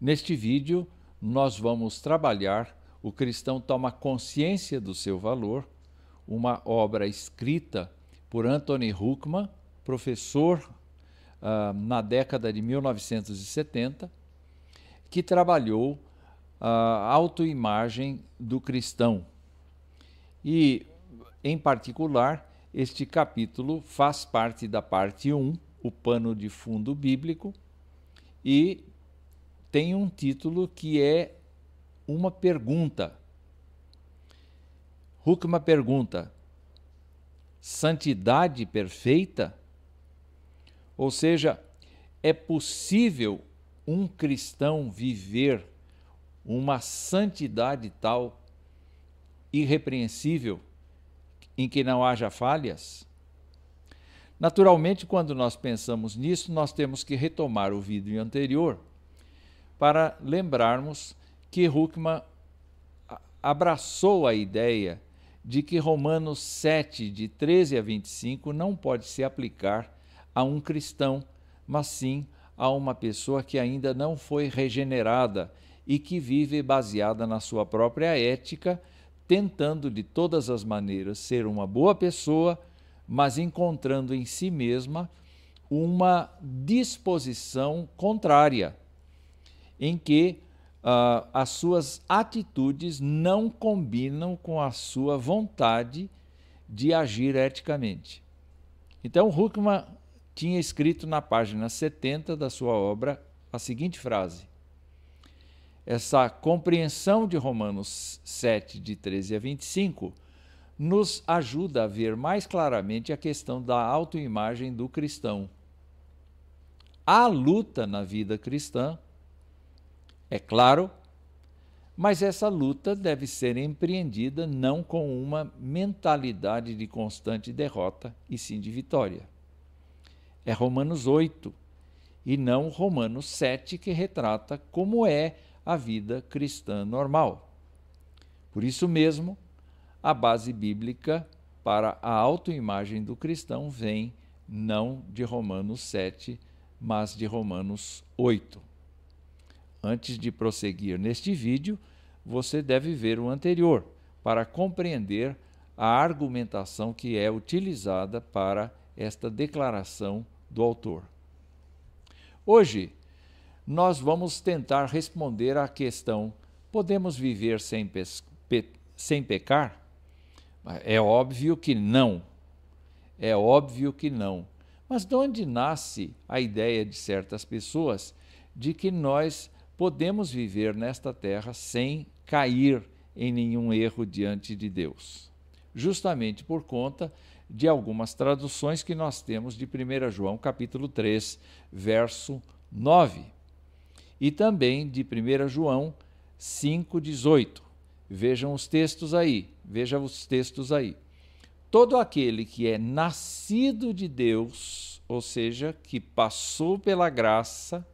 Neste vídeo, nós vamos trabalhar O Cristão Toma Consciência do Seu Valor, uma obra escrita por Anthony Huckman, professor uh, na década de 1970, que trabalhou a autoimagem do cristão. E, em particular, este capítulo faz parte da parte 1, o pano de fundo bíblico, e tem um título que é uma pergunta. Huckman pergunta: santidade perfeita? Ou seja, é possível um cristão viver uma santidade tal, irrepreensível, em que não haja falhas? Naturalmente, quando nós pensamos nisso, nós temos que retomar o vídeo anterior para lembrarmos que Huckman abraçou a ideia de que Romanos 7, de 13 a 25, não pode se aplicar a um cristão, mas sim a uma pessoa que ainda não foi regenerada e que vive baseada na sua própria ética, tentando de todas as maneiras ser uma boa pessoa, mas encontrando em si mesma uma disposição contrária em que uh, as suas atitudes não combinam com a sua vontade de agir eticamente. Então, Huckman tinha escrito na página 70 da sua obra a seguinte frase: Essa compreensão de Romanos 7, de 13 a 25, nos ajuda a ver mais claramente a questão da autoimagem do cristão. Há luta na vida cristã é claro, mas essa luta deve ser empreendida não com uma mentalidade de constante derrota, e sim de vitória. É Romanos 8 e não Romanos 7 que retrata como é a vida cristã normal. Por isso mesmo, a base bíblica para a autoimagem do cristão vem não de Romanos 7, mas de Romanos 8. Antes de prosseguir neste vídeo, você deve ver o anterior para compreender a argumentação que é utilizada para esta declaração do autor. Hoje, nós vamos tentar responder à questão: podemos viver sem, pe sem pecar? É óbvio que não. É óbvio que não. Mas de onde nasce a ideia de certas pessoas de que nós podemos viver nesta terra sem cair em nenhum erro diante de Deus. Justamente por conta de algumas traduções que nós temos de 1 João capítulo 3, verso 9, e também de 1 João 5:18. Vejam os textos aí, vejam os textos aí. Todo aquele que é nascido de Deus, ou seja, que passou pela graça,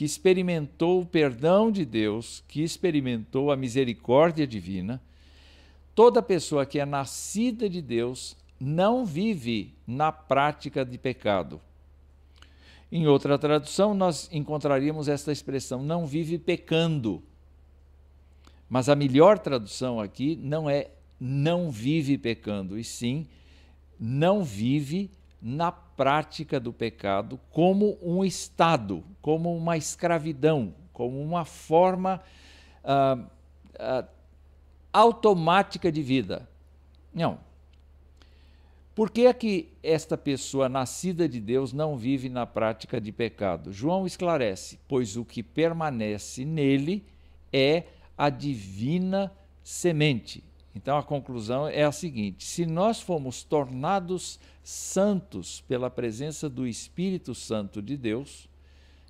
que experimentou o perdão de Deus, que experimentou a misericórdia divina, toda pessoa que é nascida de Deus não vive na prática de pecado. Em outra tradução, nós encontraríamos esta expressão: não vive pecando. Mas a melhor tradução aqui não é não vive pecando, e sim não vive na prática do pecado como um estado, como uma escravidão, como uma forma uh, uh, automática de vida. Não. Por que é que esta pessoa nascida de Deus não vive na prática de pecado? João esclarece: pois o que permanece nele é a divina semente. Então a conclusão é a seguinte: se nós fomos tornados santos pela presença do Espírito Santo de Deus,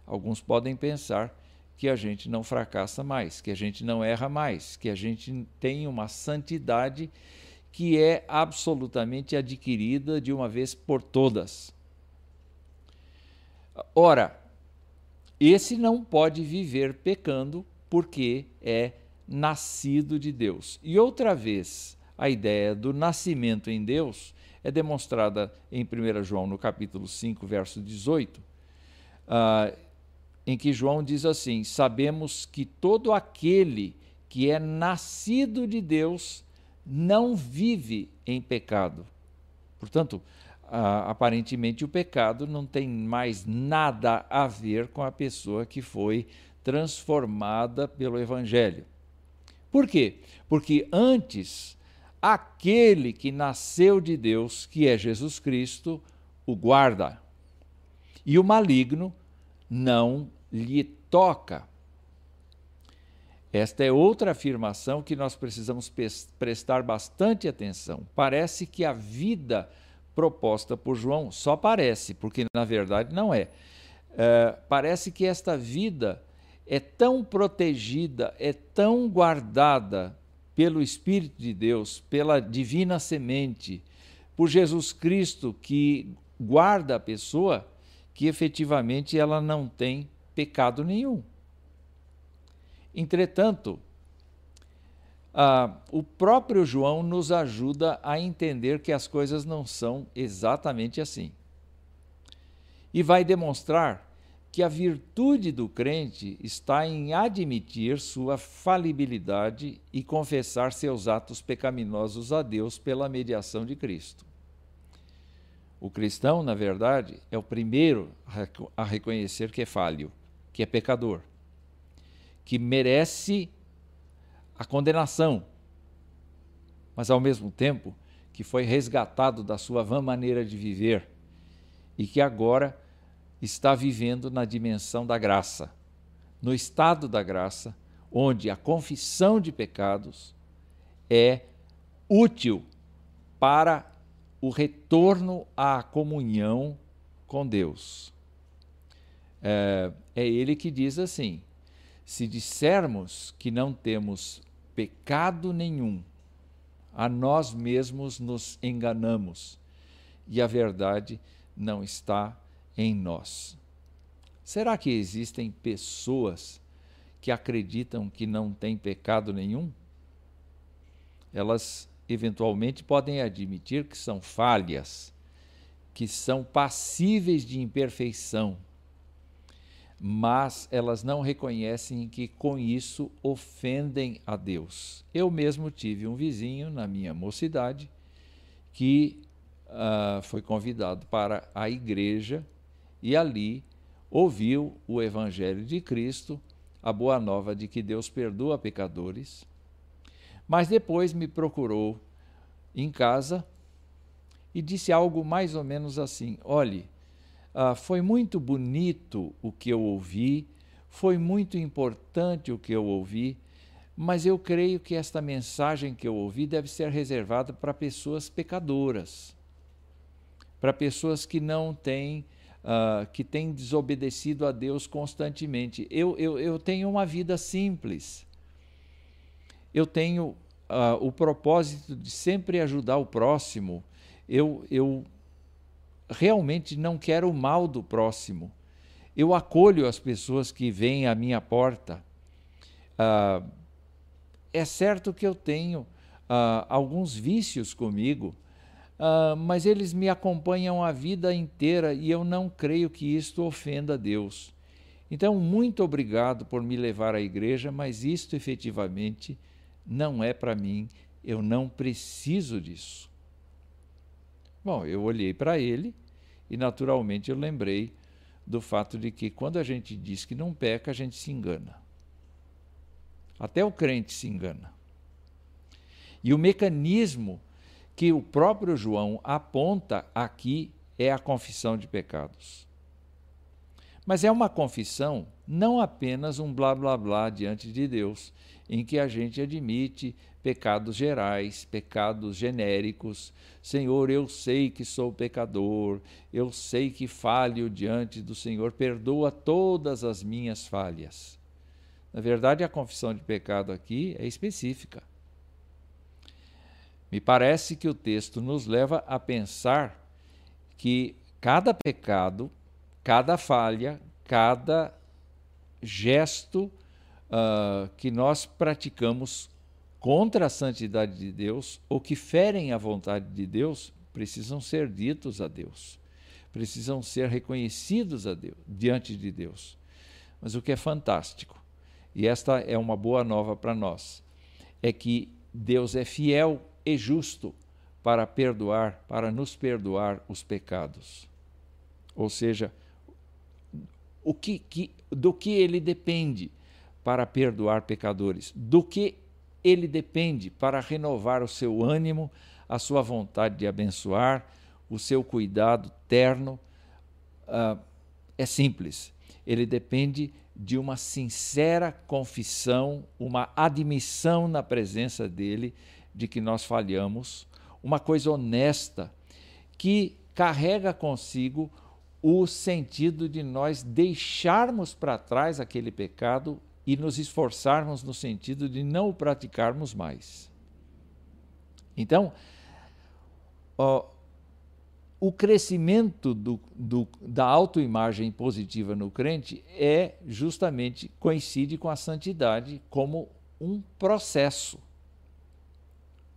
alguns podem pensar que a gente não fracassa mais, que a gente não erra mais, que a gente tem uma santidade que é absolutamente adquirida de uma vez por todas. Ora, esse não pode viver pecando porque é nascido de Deus. E outra vez, a ideia do nascimento em Deus é demonstrada em 1 João, no capítulo 5, verso 18, uh, em que João diz assim: Sabemos que todo aquele que é nascido de Deus não vive em pecado. Portanto, aparentemente o pecado não tem mais nada a ver com a pessoa que foi transformada pelo Evangelho. Por quê? Porque antes, aquele que nasceu de Deus, que é Jesus Cristo, o guarda. E o maligno não lhe toca. Esta é outra afirmação que nós precisamos prestar bastante atenção. Parece que a vida proposta por João só parece, porque na verdade não é. é parece que esta vida é tão protegida, é tão guardada pelo Espírito de Deus, pela divina semente, por Jesus Cristo que guarda a pessoa, que efetivamente ela não tem pecado nenhum. Entretanto, ah, o próprio João nos ajuda a entender que as coisas não são exatamente assim. E vai demonstrar que a virtude do crente está em admitir sua falibilidade e confessar seus atos pecaminosos a Deus pela mediação de Cristo. O cristão, na verdade, é o primeiro a reconhecer que é falho, que é pecador, que merece a condenação, mas ao mesmo tempo que foi resgatado da sua vã maneira de viver e que agora está vivendo na dimensão da graça, no estado da graça, onde a confissão de pecados é útil para o retorno à comunhão com Deus. É, é ele que diz assim: se dissermos que não temos pecado nenhum, a nós mesmos nos enganamos e a verdade não está em nós. Será que existem pessoas que acreditam que não têm pecado nenhum? Elas eventualmente podem admitir que são falhas, que são passíveis de imperfeição, mas elas não reconhecem que com isso ofendem a Deus. Eu mesmo tive um vizinho na minha mocidade que uh, foi convidado para a igreja e ali ouviu o Evangelho de Cristo, a boa nova de que Deus perdoa pecadores, mas depois me procurou em casa e disse algo mais ou menos assim: olhe, ah, foi muito bonito o que eu ouvi, foi muito importante o que eu ouvi, mas eu creio que esta mensagem que eu ouvi deve ser reservada para pessoas pecadoras, para pessoas que não têm uh, que tem desobedecido a Deus constantemente. Eu, eu, eu tenho uma vida simples. Eu tenho uh, o propósito de sempre ajudar o próximo. Eu, eu realmente não quero o mal do próximo. Eu acolho as pessoas que vêm à minha porta. Uh, é certo que eu tenho uh, alguns vícios comigo, Uh, mas eles me acompanham a vida inteira e eu não creio que isto ofenda a Deus. Então, muito obrigado por me levar à igreja, mas isto efetivamente não é para mim, eu não preciso disso. Bom, eu olhei para ele e naturalmente eu lembrei do fato de que quando a gente diz que não peca, a gente se engana. Até o crente se engana. E o mecanismo que o próprio João aponta aqui é a confissão de pecados. Mas é uma confissão não apenas um blá blá blá diante de Deus, em que a gente admite pecados gerais, pecados genéricos. Senhor, eu sei que sou pecador, eu sei que falho diante do Senhor, perdoa todas as minhas falhas. Na verdade, a confissão de pecado aqui é específica. Me parece que o texto nos leva a pensar que cada pecado, cada falha, cada gesto uh, que nós praticamos contra a santidade de Deus ou que ferem a vontade de Deus precisam ser ditos a Deus, precisam ser reconhecidos a Deus, diante de Deus. Mas o que é fantástico, e esta é uma boa nova para nós, é que Deus é fiel e justo para perdoar, para nos perdoar os pecados. Ou seja, o que, que, do que ele depende para perdoar pecadores? Do que ele depende para renovar o seu ânimo, a sua vontade de abençoar, o seu cuidado terno? Uh, é simples. Ele depende de uma sincera confissão, uma admissão na presença dele de que nós falhamos, uma coisa honesta que carrega consigo o sentido de nós deixarmos para trás aquele pecado e nos esforçarmos no sentido de não o praticarmos mais. Então, ó, o crescimento do, do, da autoimagem positiva no crente é justamente coincide com a santidade como um processo.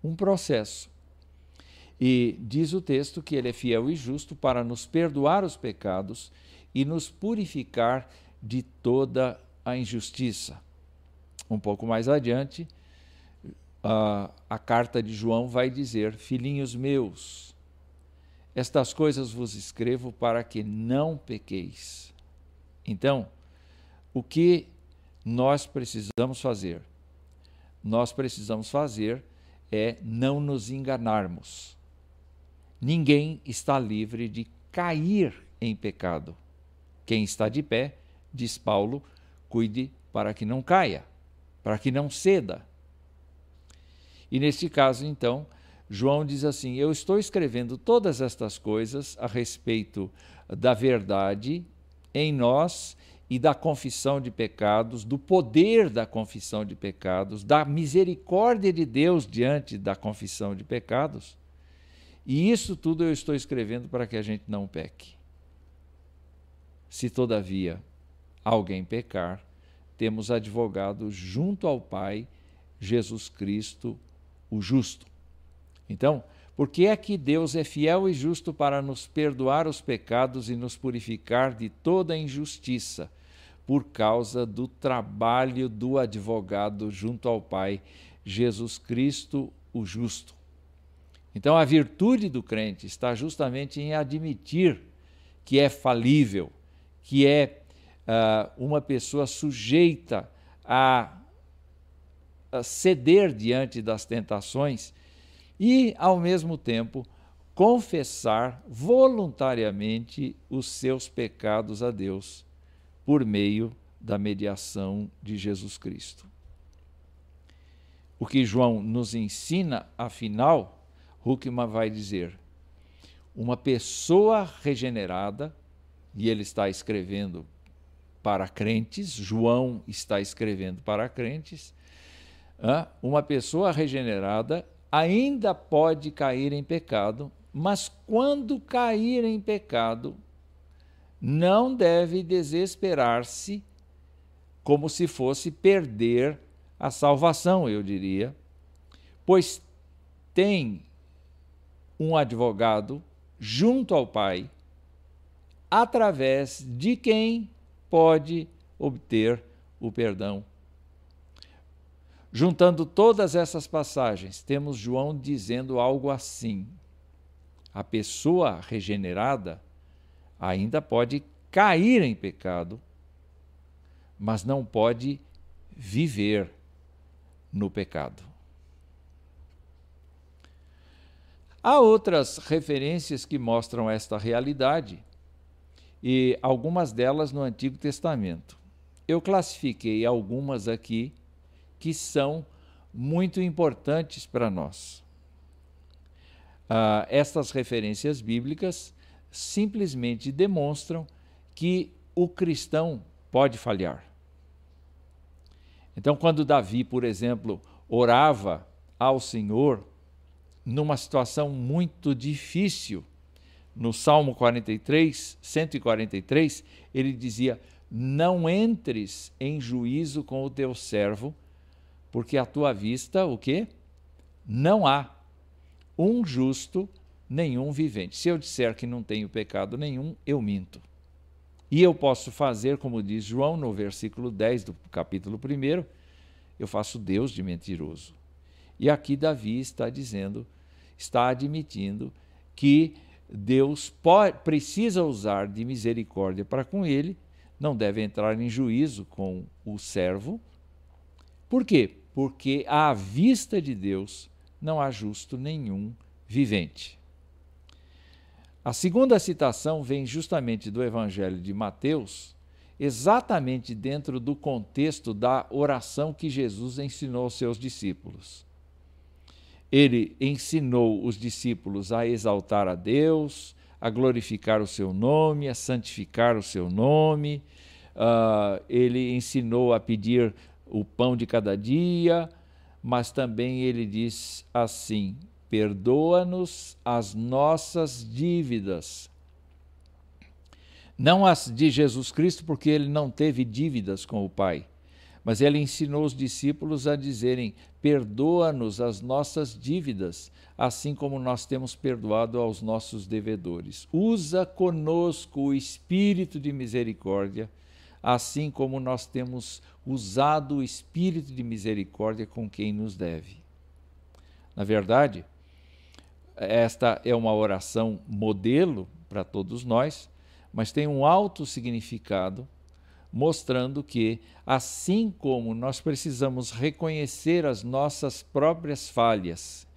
Um processo. E diz o texto que ele é fiel e justo para nos perdoar os pecados e nos purificar de toda a injustiça. Um pouco mais adiante, a, a carta de João vai dizer: Filhinhos meus, estas coisas vos escrevo para que não pequeis. Então, o que nós precisamos fazer? Nós precisamos fazer é não nos enganarmos. Ninguém está livre de cair em pecado. Quem está de pé, diz Paulo, cuide para que não caia, para que não ceda. E neste caso, então, João diz assim: Eu estou escrevendo todas estas coisas a respeito da verdade em nós e da confissão de pecados, do poder da confissão de pecados, da misericórdia de Deus diante da confissão de pecados. E isso tudo eu estou escrevendo para que a gente não peque. Se todavia alguém pecar, temos advogado junto ao Pai, Jesus Cristo, o justo. Então, por que é que Deus é fiel e justo para nos perdoar os pecados e nos purificar de toda injustiça? Por causa do trabalho do advogado junto ao Pai, Jesus Cristo, o justo. Então, a virtude do crente está justamente em admitir que é falível, que é uh, uma pessoa sujeita a, a ceder diante das tentações e, ao mesmo tempo, confessar voluntariamente os seus pecados a Deus por meio da mediação de Jesus Cristo. O que João nos ensina, afinal, Huckman vai dizer: uma pessoa regenerada, e ele está escrevendo para crentes, João está escrevendo para crentes, uma pessoa regenerada ainda pode cair em pecado, mas quando cair em pecado, não deve desesperar-se como se fosse perder a salvação, eu diria, pois tem um advogado junto ao Pai, através de quem pode obter o perdão. Juntando todas essas passagens, temos João dizendo algo assim: a pessoa regenerada ainda pode cair em pecado, mas não pode viver no pecado. Há outras referências que mostram esta realidade, e algumas delas no Antigo Testamento. Eu classifiquei algumas aqui que são muito importantes para nós. Ah, estas referências bíblicas simplesmente demonstram que o cristão pode falhar. Então, quando Davi, por exemplo, orava ao Senhor numa situação muito difícil, no Salmo 43, 143, ele dizia: Não entres em juízo com o teu servo, porque à tua vista o quê? Não há um justo, nenhum vivente. Se eu disser que não tenho pecado nenhum, eu minto. E eu posso fazer, como diz João no versículo 10 do capítulo 1, eu faço Deus de mentiroso. E aqui Davi está dizendo, está admitindo que Deus pode, precisa usar de misericórdia para com ele, não deve entrar em juízo com o servo. Por quê? Porque à vista de Deus não há justo nenhum vivente. A segunda citação vem justamente do Evangelho de Mateus, exatamente dentro do contexto da oração que Jesus ensinou aos seus discípulos. Ele ensinou os discípulos a exaltar a Deus, a glorificar o seu nome, a santificar o seu nome. Uh, ele ensinou a pedir o pão de cada dia, mas também ele diz assim: perdoa-nos as nossas dívidas. Não as de Jesus Cristo, porque ele não teve dívidas com o Pai, mas ele ensinou os discípulos a dizerem: perdoa-nos as nossas dívidas, assim como nós temos perdoado aos nossos devedores. Usa conosco o espírito de misericórdia, assim como nós temos usado o espírito de misericórdia com quem nos deve. Na verdade, esta é uma oração modelo para todos nós, mas tem um alto significado, mostrando que, assim como nós precisamos reconhecer as nossas próprias falhas,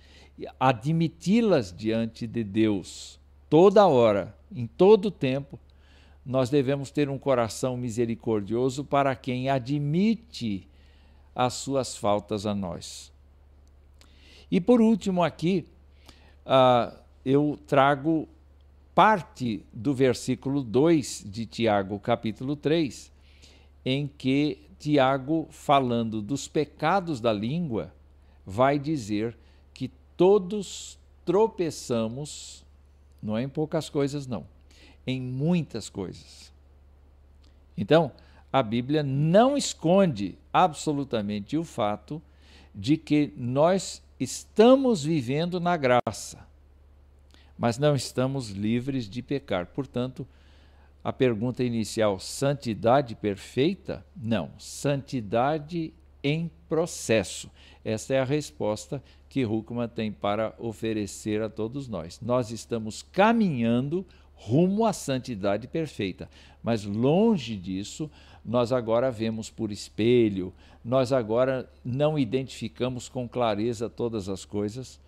admiti-las diante de Deus toda hora, em todo tempo, nós devemos ter um coração misericordioso para quem admite as suas faltas a nós. E por último, aqui, uh, eu trago parte do versículo 2 de Tiago, capítulo 3, em que Tiago, falando dos pecados da língua, vai dizer que todos tropeçamos, não é em poucas coisas, não, em muitas coisas. Então, a Bíblia não esconde absolutamente o fato de que nós estamos vivendo na graça, mas não estamos livres de pecar. Portanto, a pergunta inicial, santidade perfeita? Não, santidade em processo. Essa é a resposta que Huckman tem para oferecer a todos nós. Nós estamos caminhando rumo à santidade perfeita, mas longe disso, nós agora vemos por espelho, nós agora não identificamos com clareza todas as coisas,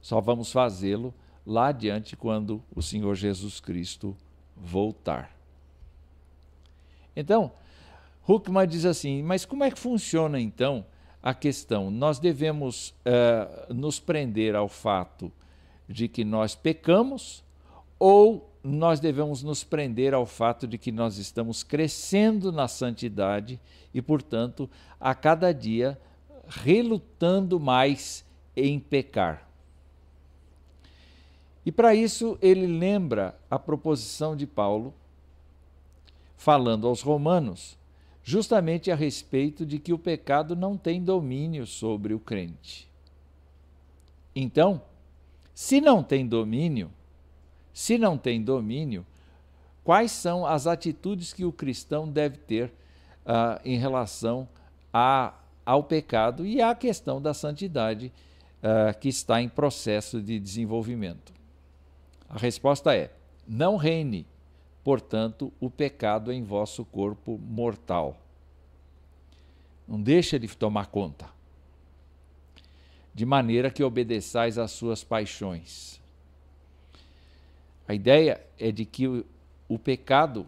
só vamos fazê-lo lá adiante quando o Senhor Jesus Cristo voltar. Então, Huckman diz assim: mas como é que funciona então a questão? Nós devemos uh, nos prender ao fato de que nós pecamos ou nós devemos nos prender ao fato de que nós estamos crescendo na santidade e, portanto, a cada dia relutando mais em pecar. E para isso ele lembra a proposição de Paulo, falando aos romanos, justamente a respeito de que o pecado não tem domínio sobre o crente. Então, se não tem domínio, se não tem domínio, quais são as atitudes que o cristão deve ter uh, em relação a, ao pecado e à questão da santidade uh, que está em processo de desenvolvimento? A resposta é: não reine, portanto, o pecado em vosso corpo mortal. Não deixa de tomar conta. De maneira que obedeçais às suas paixões a ideia é de que o, o pecado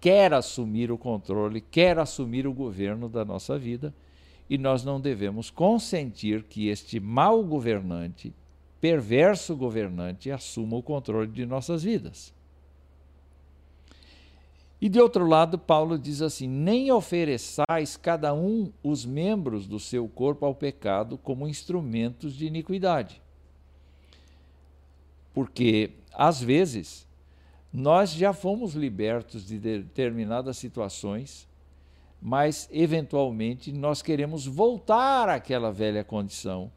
quer assumir o controle, quer assumir o governo da nossa vida, e nós não devemos consentir que este mau governante, perverso governante, assuma o controle de nossas vidas. E de outro lado, Paulo diz assim: nem ofereçais cada um os membros do seu corpo ao pecado como instrumentos de iniquidade. Porque às vezes, nós já fomos libertos de determinadas situações, mas eventualmente nós queremos voltar àquela velha condição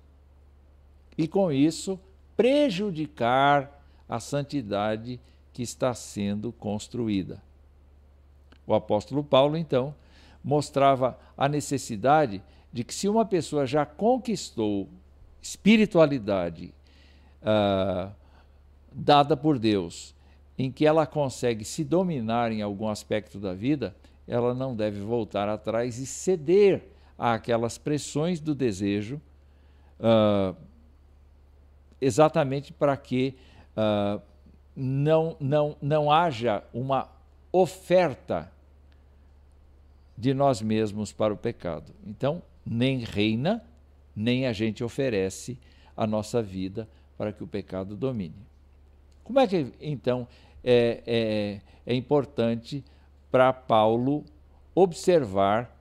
e, com isso, prejudicar a santidade que está sendo construída. O apóstolo Paulo, então, mostrava a necessidade de que, se uma pessoa já conquistou espiritualidade uh, dada por Deus, em que ela consegue se dominar em algum aspecto da vida, ela não deve voltar atrás e ceder àquelas pressões do desejo, uh, exatamente para que uh, não, não, não haja uma oferta de nós mesmos para o pecado. Então, nem reina, nem a gente oferece a nossa vida para que o pecado domine. Como é que, então, é, é, é importante para Paulo observar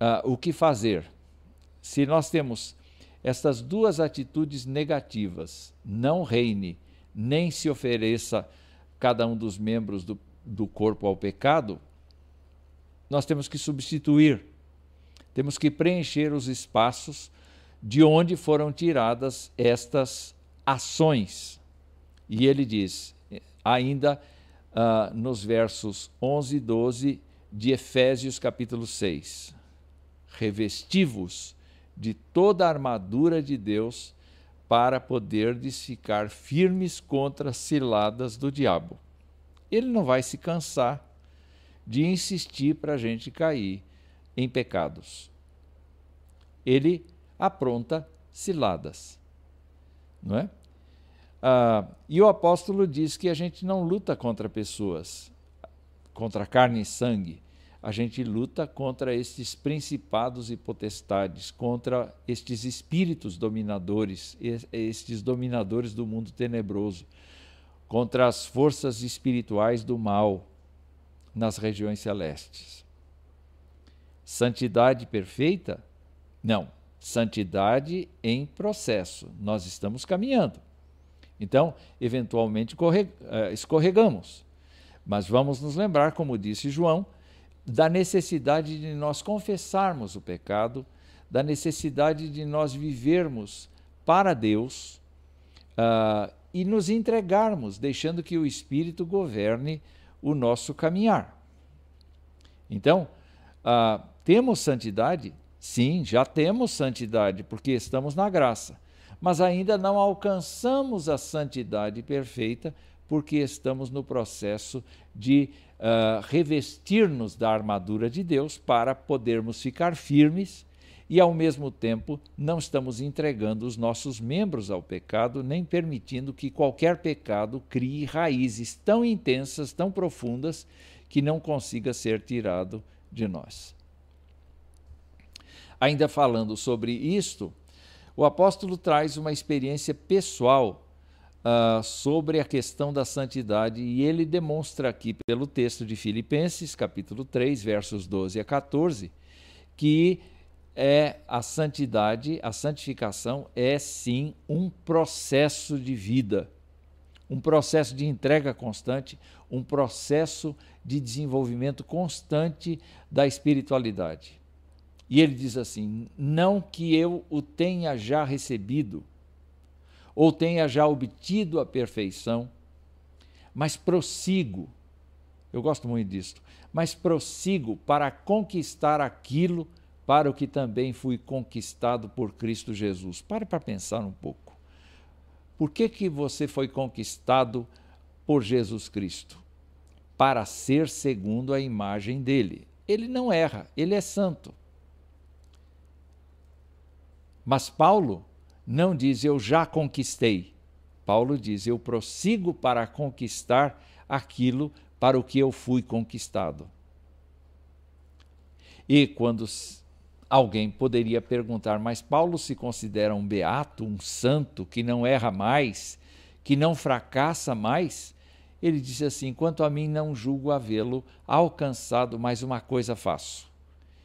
uh, o que fazer? Se nós temos estas duas atitudes negativas, não reine, nem se ofereça cada um dos membros do, do corpo ao pecado, nós temos que substituir, temos que preencher os espaços de onde foram tiradas estas ações. E ele diz, ainda uh, nos versos 11 e 12 de Efésios capítulo 6, revestivos de toda a armadura de Deus para poderdes ficar firmes contra as ciladas do diabo. Ele não vai se cansar de insistir para a gente cair em pecados. Ele apronta ciladas, não é? Ah, e o apóstolo diz que a gente não luta contra pessoas, contra carne e sangue, a gente luta contra estes principados e potestades, contra estes espíritos dominadores, estes dominadores do mundo tenebroso, contra as forças espirituais do mal nas regiões celestes. Santidade perfeita? Não. Santidade em processo. Nós estamos caminhando. Então, eventualmente eh, escorregamos. Mas vamos nos lembrar, como disse João, da necessidade de nós confessarmos o pecado, da necessidade de nós vivermos para Deus uh, e nos entregarmos, deixando que o Espírito governe o nosso caminhar. Então, uh, temos santidade? Sim, já temos santidade, porque estamos na graça. Mas ainda não alcançamos a santidade perfeita, porque estamos no processo de uh, revestir-nos da armadura de Deus para podermos ficar firmes e, ao mesmo tempo, não estamos entregando os nossos membros ao pecado, nem permitindo que qualquer pecado crie raízes tão intensas, tão profundas, que não consiga ser tirado de nós. Ainda falando sobre isto, o apóstolo traz uma experiência pessoal uh, sobre a questão da santidade e ele demonstra aqui pelo texto de Filipenses, capítulo 3, versos 12 a 14, que é a santidade, a santificação é sim um processo de vida, um processo de entrega constante, um processo de desenvolvimento constante da espiritualidade. E ele diz assim: Não que eu o tenha já recebido, ou tenha já obtido a perfeição, mas prossigo. Eu gosto muito disto. Mas prossigo para conquistar aquilo para o que também fui conquistado por Cristo Jesus. Pare para pensar um pouco. Por que, que você foi conquistado por Jesus Cristo? Para ser segundo a imagem dele. Ele não erra, ele é santo. Mas Paulo não diz eu já conquistei. Paulo diz eu prossigo para conquistar aquilo para o que eu fui conquistado. E quando alguém poderia perguntar, mas Paulo se considera um beato, um santo, que não erra mais, que não fracassa mais? Ele disse assim: quanto a mim, não julgo havê-lo alcançado, mas uma coisa faço,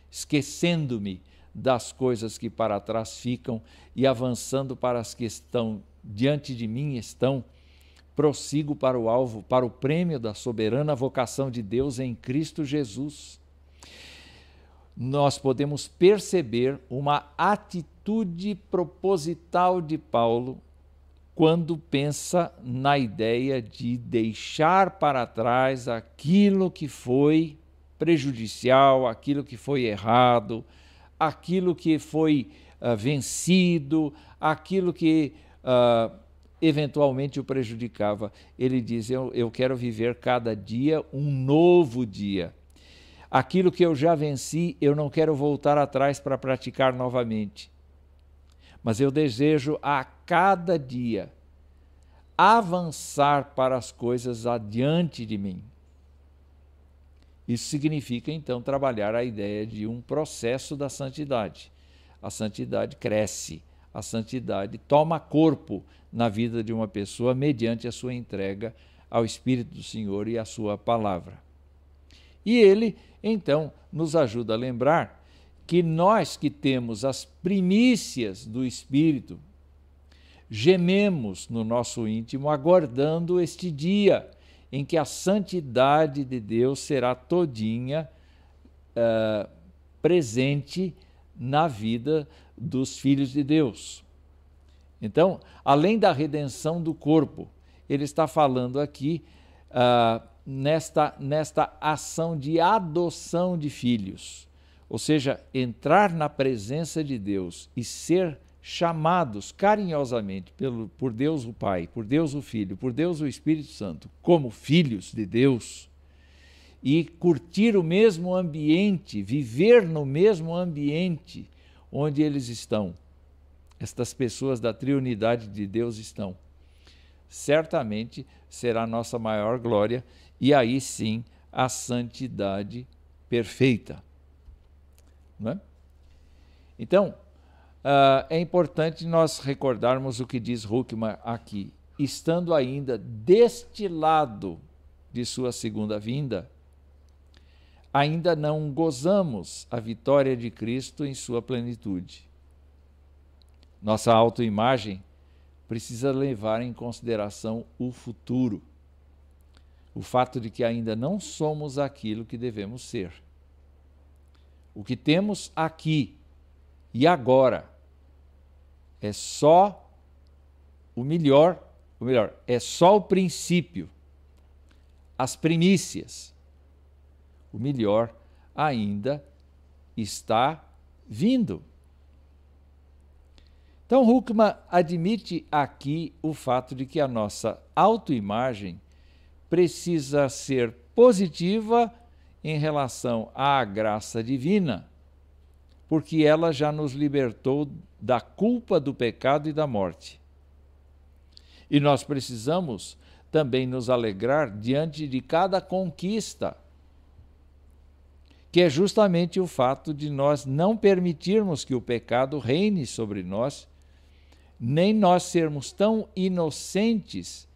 esquecendo-me das coisas que para trás ficam e avançando para as que estão diante de mim estão, prossigo para o alvo, para o prêmio da soberana vocação de Deus em Cristo Jesus. Nós podemos perceber uma atitude proposital de Paulo quando pensa na ideia de deixar para trás aquilo que foi prejudicial, aquilo que foi errado, aquilo que foi uh, vencido, aquilo que uh, eventualmente o prejudicava. Ele diz: eu, eu quero viver cada dia um novo dia. Aquilo que eu já venci, eu não quero voltar atrás para praticar novamente. Mas eu desejo a cada dia avançar para as coisas adiante de mim. Isso significa, então, trabalhar a ideia de um processo da santidade. A santidade cresce, a santidade toma corpo na vida de uma pessoa mediante a sua entrega ao Espírito do Senhor e à sua palavra. E ele, então, nos ajuda a lembrar que nós que temos as primícias do Espírito, gememos no nosso íntimo aguardando este dia em que a santidade de Deus será todinha uh, presente na vida dos filhos de Deus. Então, além da redenção do corpo, ele está falando aqui uh, nesta, nesta ação de adoção de filhos, ou seja, entrar na presença de Deus e ser chamados carinhosamente pelo, por Deus o Pai, por Deus o Filho, por Deus o Espírito Santo, como filhos de Deus, e curtir o mesmo ambiente, viver no mesmo ambiente onde eles estão, estas pessoas da triunidade de Deus estão, certamente será nossa maior glória e aí sim a santidade perfeita. Não é? Então, uh, é importante nós recordarmos o que diz Huckman aqui. Estando ainda deste lado de sua segunda vinda, ainda não gozamos a vitória de Cristo em sua plenitude. Nossa autoimagem precisa levar em consideração o futuro, o fato de que ainda não somos aquilo que devemos ser. O que temos aqui e agora é só o melhor, o melhor, é só o princípio, as primícias. O melhor ainda está vindo. Então, Huckman admite aqui o fato de que a nossa autoimagem precisa ser positiva em relação à graça divina, porque ela já nos libertou da culpa do pecado e da morte. E nós precisamos também nos alegrar diante de cada conquista, que é justamente o fato de nós não permitirmos que o pecado reine sobre nós, nem nós sermos tão inocentes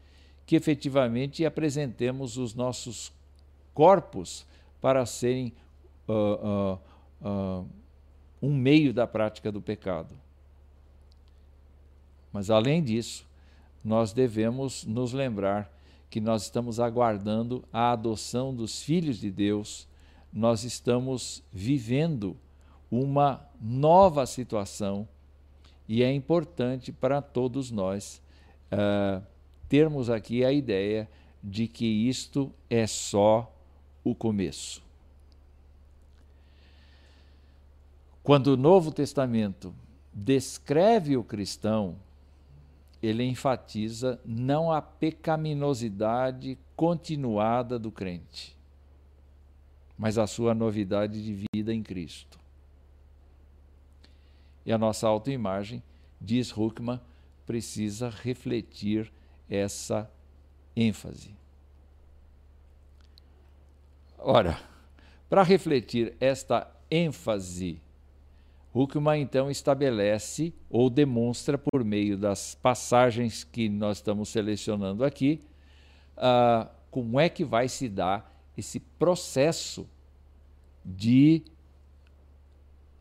que efetivamente apresentemos os nossos corpos para serem uh, uh, uh, um meio da prática do pecado. Mas além disso, nós devemos nos lembrar que nós estamos aguardando a adoção dos filhos de Deus, nós estamos vivendo uma nova situação e é importante para todos nós uh, termos aqui a ideia de que isto é só o começo. Quando o Novo Testamento descreve o cristão, ele enfatiza não a pecaminosidade continuada do crente, mas a sua novidade de vida em Cristo. E a nossa autoimagem, diz Huckman, precisa refletir essa ênfase. Ora, para refletir esta ênfase Huckman então estabelece ou demonstra por meio das passagens que nós estamos selecionando aqui uh, como é que vai se dar esse processo de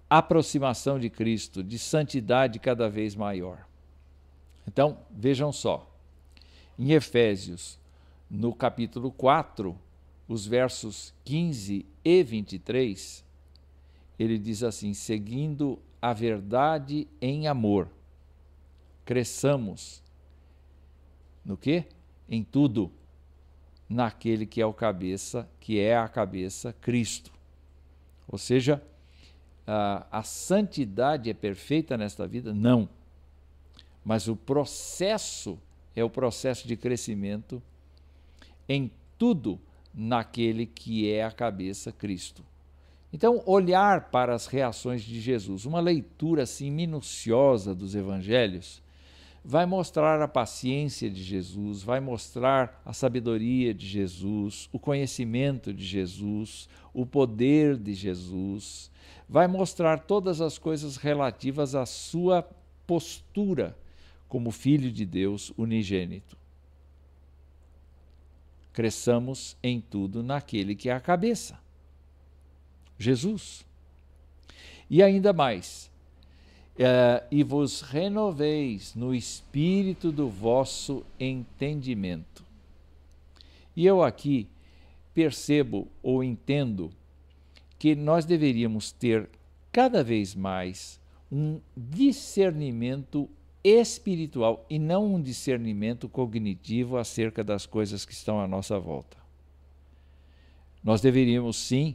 aproximação de Cristo, de santidade cada vez maior. Então, vejam só, em Efésios, no capítulo 4, os versos 15 e 23, ele diz assim: seguindo a verdade em amor, cresçamos no que? Em tudo, naquele que é o cabeça, que é a cabeça, Cristo. Ou seja, a, a santidade é perfeita nesta vida? Não. Mas o processo é o processo de crescimento em tudo naquele que é a cabeça, Cristo. Então, olhar para as reações de Jesus, uma leitura assim minuciosa dos evangelhos, vai mostrar a paciência de Jesus, vai mostrar a sabedoria de Jesus, o conhecimento de Jesus, o poder de Jesus, vai mostrar todas as coisas relativas à sua postura como filho de Deus unigênito. Cresçamos em tudo naquele que é a cabeça, Jesus. E ainda mais, é, e vos renoveis no espírito do vosso entendimento. E eu aqui percebo ou entendo que nós deveríamos ter cada vez mais um discernimento espiritual e não um discernimento cognitivo acerca das coisas que estão à nossa volta. Nós deveríamos sim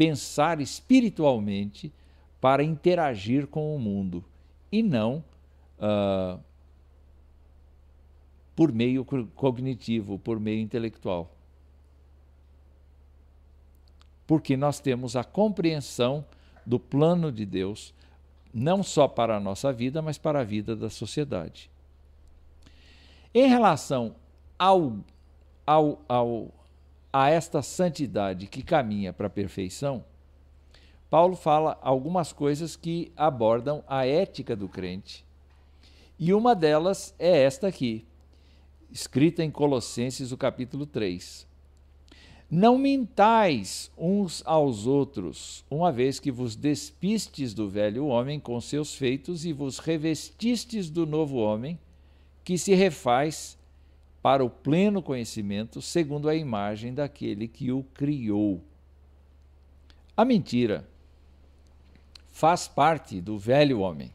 pensar espiritualmente para interagir com o mundo e não uh, por meio cognitivo, por meio intelectual. Porque nós temos a compreensão do plano de Deus não só para a nossa vida, mas para a vida da sociedade. Em relação ao, ao, ao, a esta santidade que caminha para a perfeição, Paulo fala algumas coisas que abordam a ética do crente. E uma delas é esta aqui, escrita em Colossenses, o capítulo 3. Não mintais uns aos outros, uma vez que vos despistes do velho homem com seus feitos e vos revestistes do novo homem, que se refaz para o pleno conhecimento, segundo a imagem daquele que o criou. A mentira faz parte do velho homem.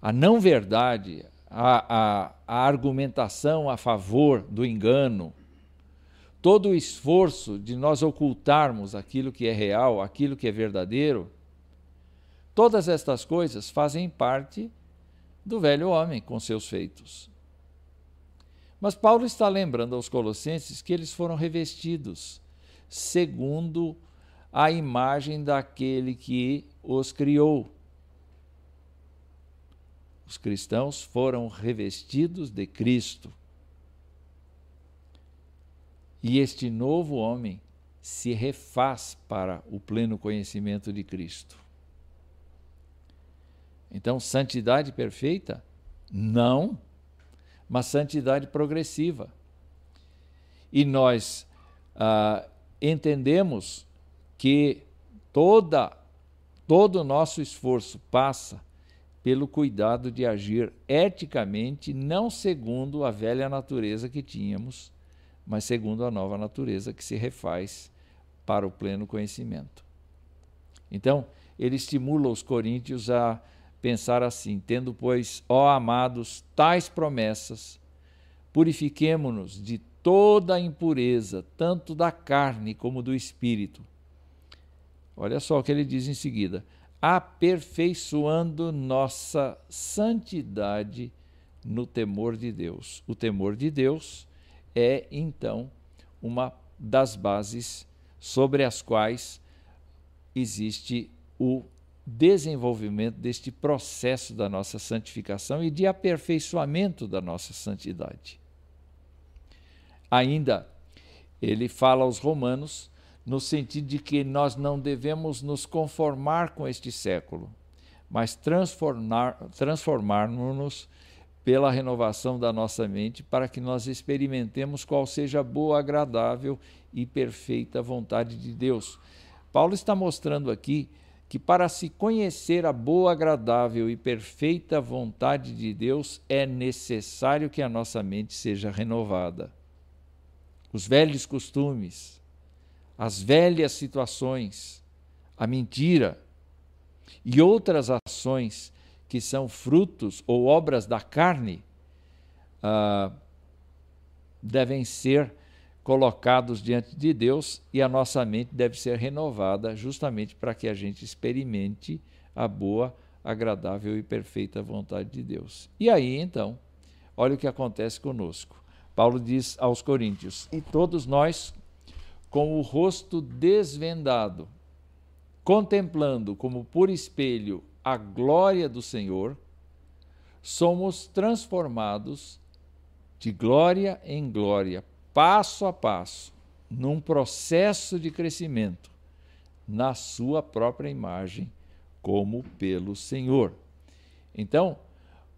A não verdade, a, a, a argumentação a favor do engano, todo o esforço de nós ocultarmos aquilo que é real, aquilo que é verdadeiro, todas estas coisas fazem parte do velho homem com seus feitos. Mas Paulo está lembrando aos Colossenses que eles foram revestidos segundo a imagem daquele que os criou. Os cristãos foram revestidos de Cristo. E este novo homem se refaz para o pleno conhecimento de Cristo. Então, santidade perfeita? Não, mas santidade progressiva. E nós ah, entendemos que toda, todo o nosso esforço passa pelo cuidado de agir eticamente, não segundo a velha natureza que tínhamos, mas segundo a nova natureza que se refaz para o pleno conhecimento. Então, ele estimula os coríntios a pensar assim: tendo, pois, ó amados, tais promessas, purifiquemo-nos de toda a impureza, tanto da carne como do espírito. Olha só o que ele diz em seguida: aperfeiçoando nossa santidade no temor de Deus. O temor de Deus é então uma das bases sobre as quais existe o desenvolvimento deste processo da nossa santificação e de aperfeiçoamento da nossa santidade. Ainda, ele fala aos Romanos no sentido de que nós não devemos nos conformar com este século, mas transformar-nos transformar pela renovação da nossa mente, para que nós experimentemos qual seja a boa, agradável e perfeita vontade de Deus. Paulo está mostrando aqui que para se conhecer a boa, agradável e perfeita vontade de Deus é necessário que a nossa mente seja renovada. Os velhos costumes, as velhas situações, a mentira e outras ações que são frutos ou obras da carne, uh, devem ser colocados diante de Deus e a nossa mente deve ser renovada justamente para que a gente experimente a boa, agradável e perfeita vontade de Deus. E aí, então, olha o que acontece conosco. Paulo diz aos Coríntios: E todos nós, com o rosto desvendado, contemplando como por espelho a glória do Senhor, somos transformados de glória em glória, passo a passo, num processo de crescimento na sua própria imagem, como pelo Senhor. Então,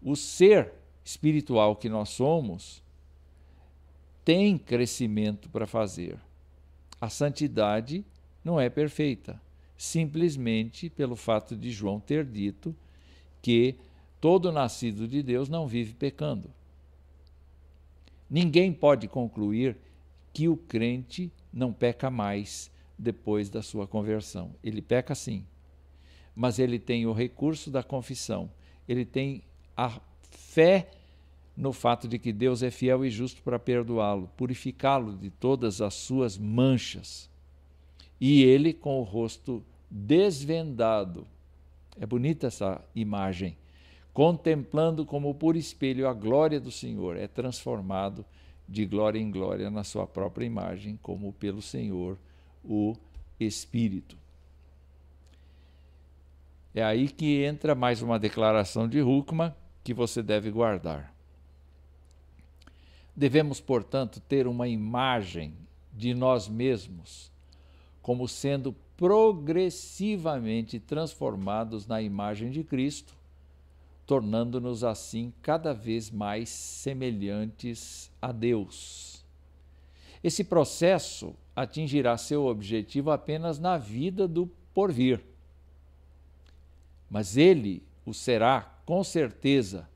o ser espiritual que nós somos tem crescimento para fazer. A santidade não é perfeita, simplesmente pelo fato de João ter dito que todo nascido de Deus não vive pecando. Ninguém pode concluir que o crente não peca mais depois da sua conversão. Ele peca sim, mas ele tem o recurso da confissão, ele tem a fé no fato de que Deus é fiel e justo para perdoá-lo, purificá-lo de todas as suas manchas. E ele, com o rosto desvendado, é bonita essa imagem, contemplando como por espelho a glória do Senhor, é transformado de glória em glória na sua própria imagem, como pelo Senhor o Espírito. É aí que entra mais uma declaração de Huckman que você deve guardar. Devemos, portanto, ter uma imagem de nós mesmos como sendo progressivamente transformados na imagem de Cristo, tornando-nos assim cada vez mais semelhantes a Deus. Esse processo atingirá seu objetivo apenas na vida do porvir. Mas ele o será com certeza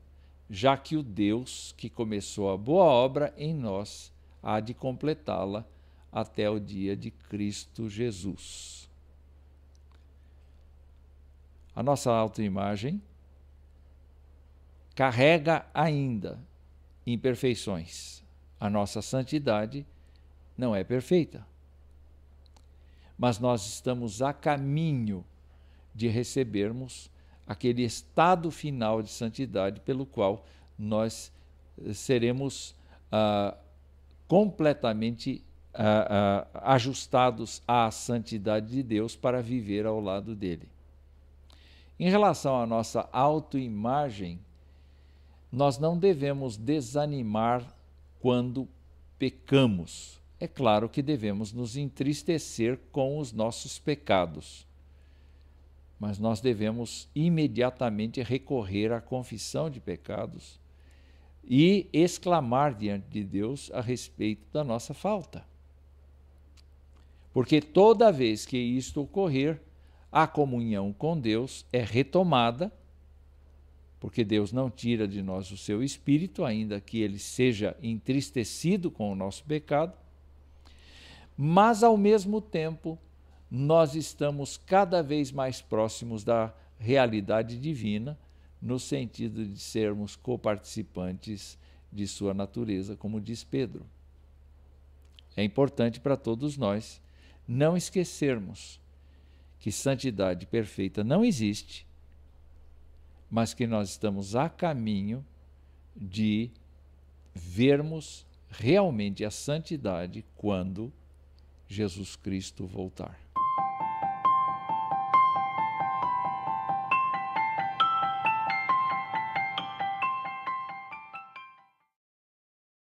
já que o Deus que começou a boa obra em nós há de completá-la até o dia de Cristo Jesus. A nossa autoimagem carrega ainda imperfeições. A nossa santidade não é perfeita. Mas nós estamos a caminho de recebermos aquele estado final de santidade pelo qual nós eh, seremos ah, completamente ah, ah, ajustados à santidade de Deus para viver ao lado dele. Em relação à nossa autoimagem, nós não devemos desanimar quando pecamos. É claro que devemos nos entristecer com os nossos pecados mas nós devemos imediatamente recorrer à confissão de pecados e exclamar diante de Deus a respeito da nossa falta. Porque toda vez que isto ocorrer, a comunhão com Deus é retomada, porque Deus não tira de nós o seu espírito, ainda que ele seja entristecido com o nosso pecado, mas ao mesmo tempo nós estamos cada vez mais próximos da realidade divina, no sentido de sermos coparticipantes de sua natureza, como diz Pedro. É importante para todos nós não esquecermos que santidade perfeita não existe, mas que nós estamos a caminho de vermos realmente a santidade quando Jesus Cristo voltar.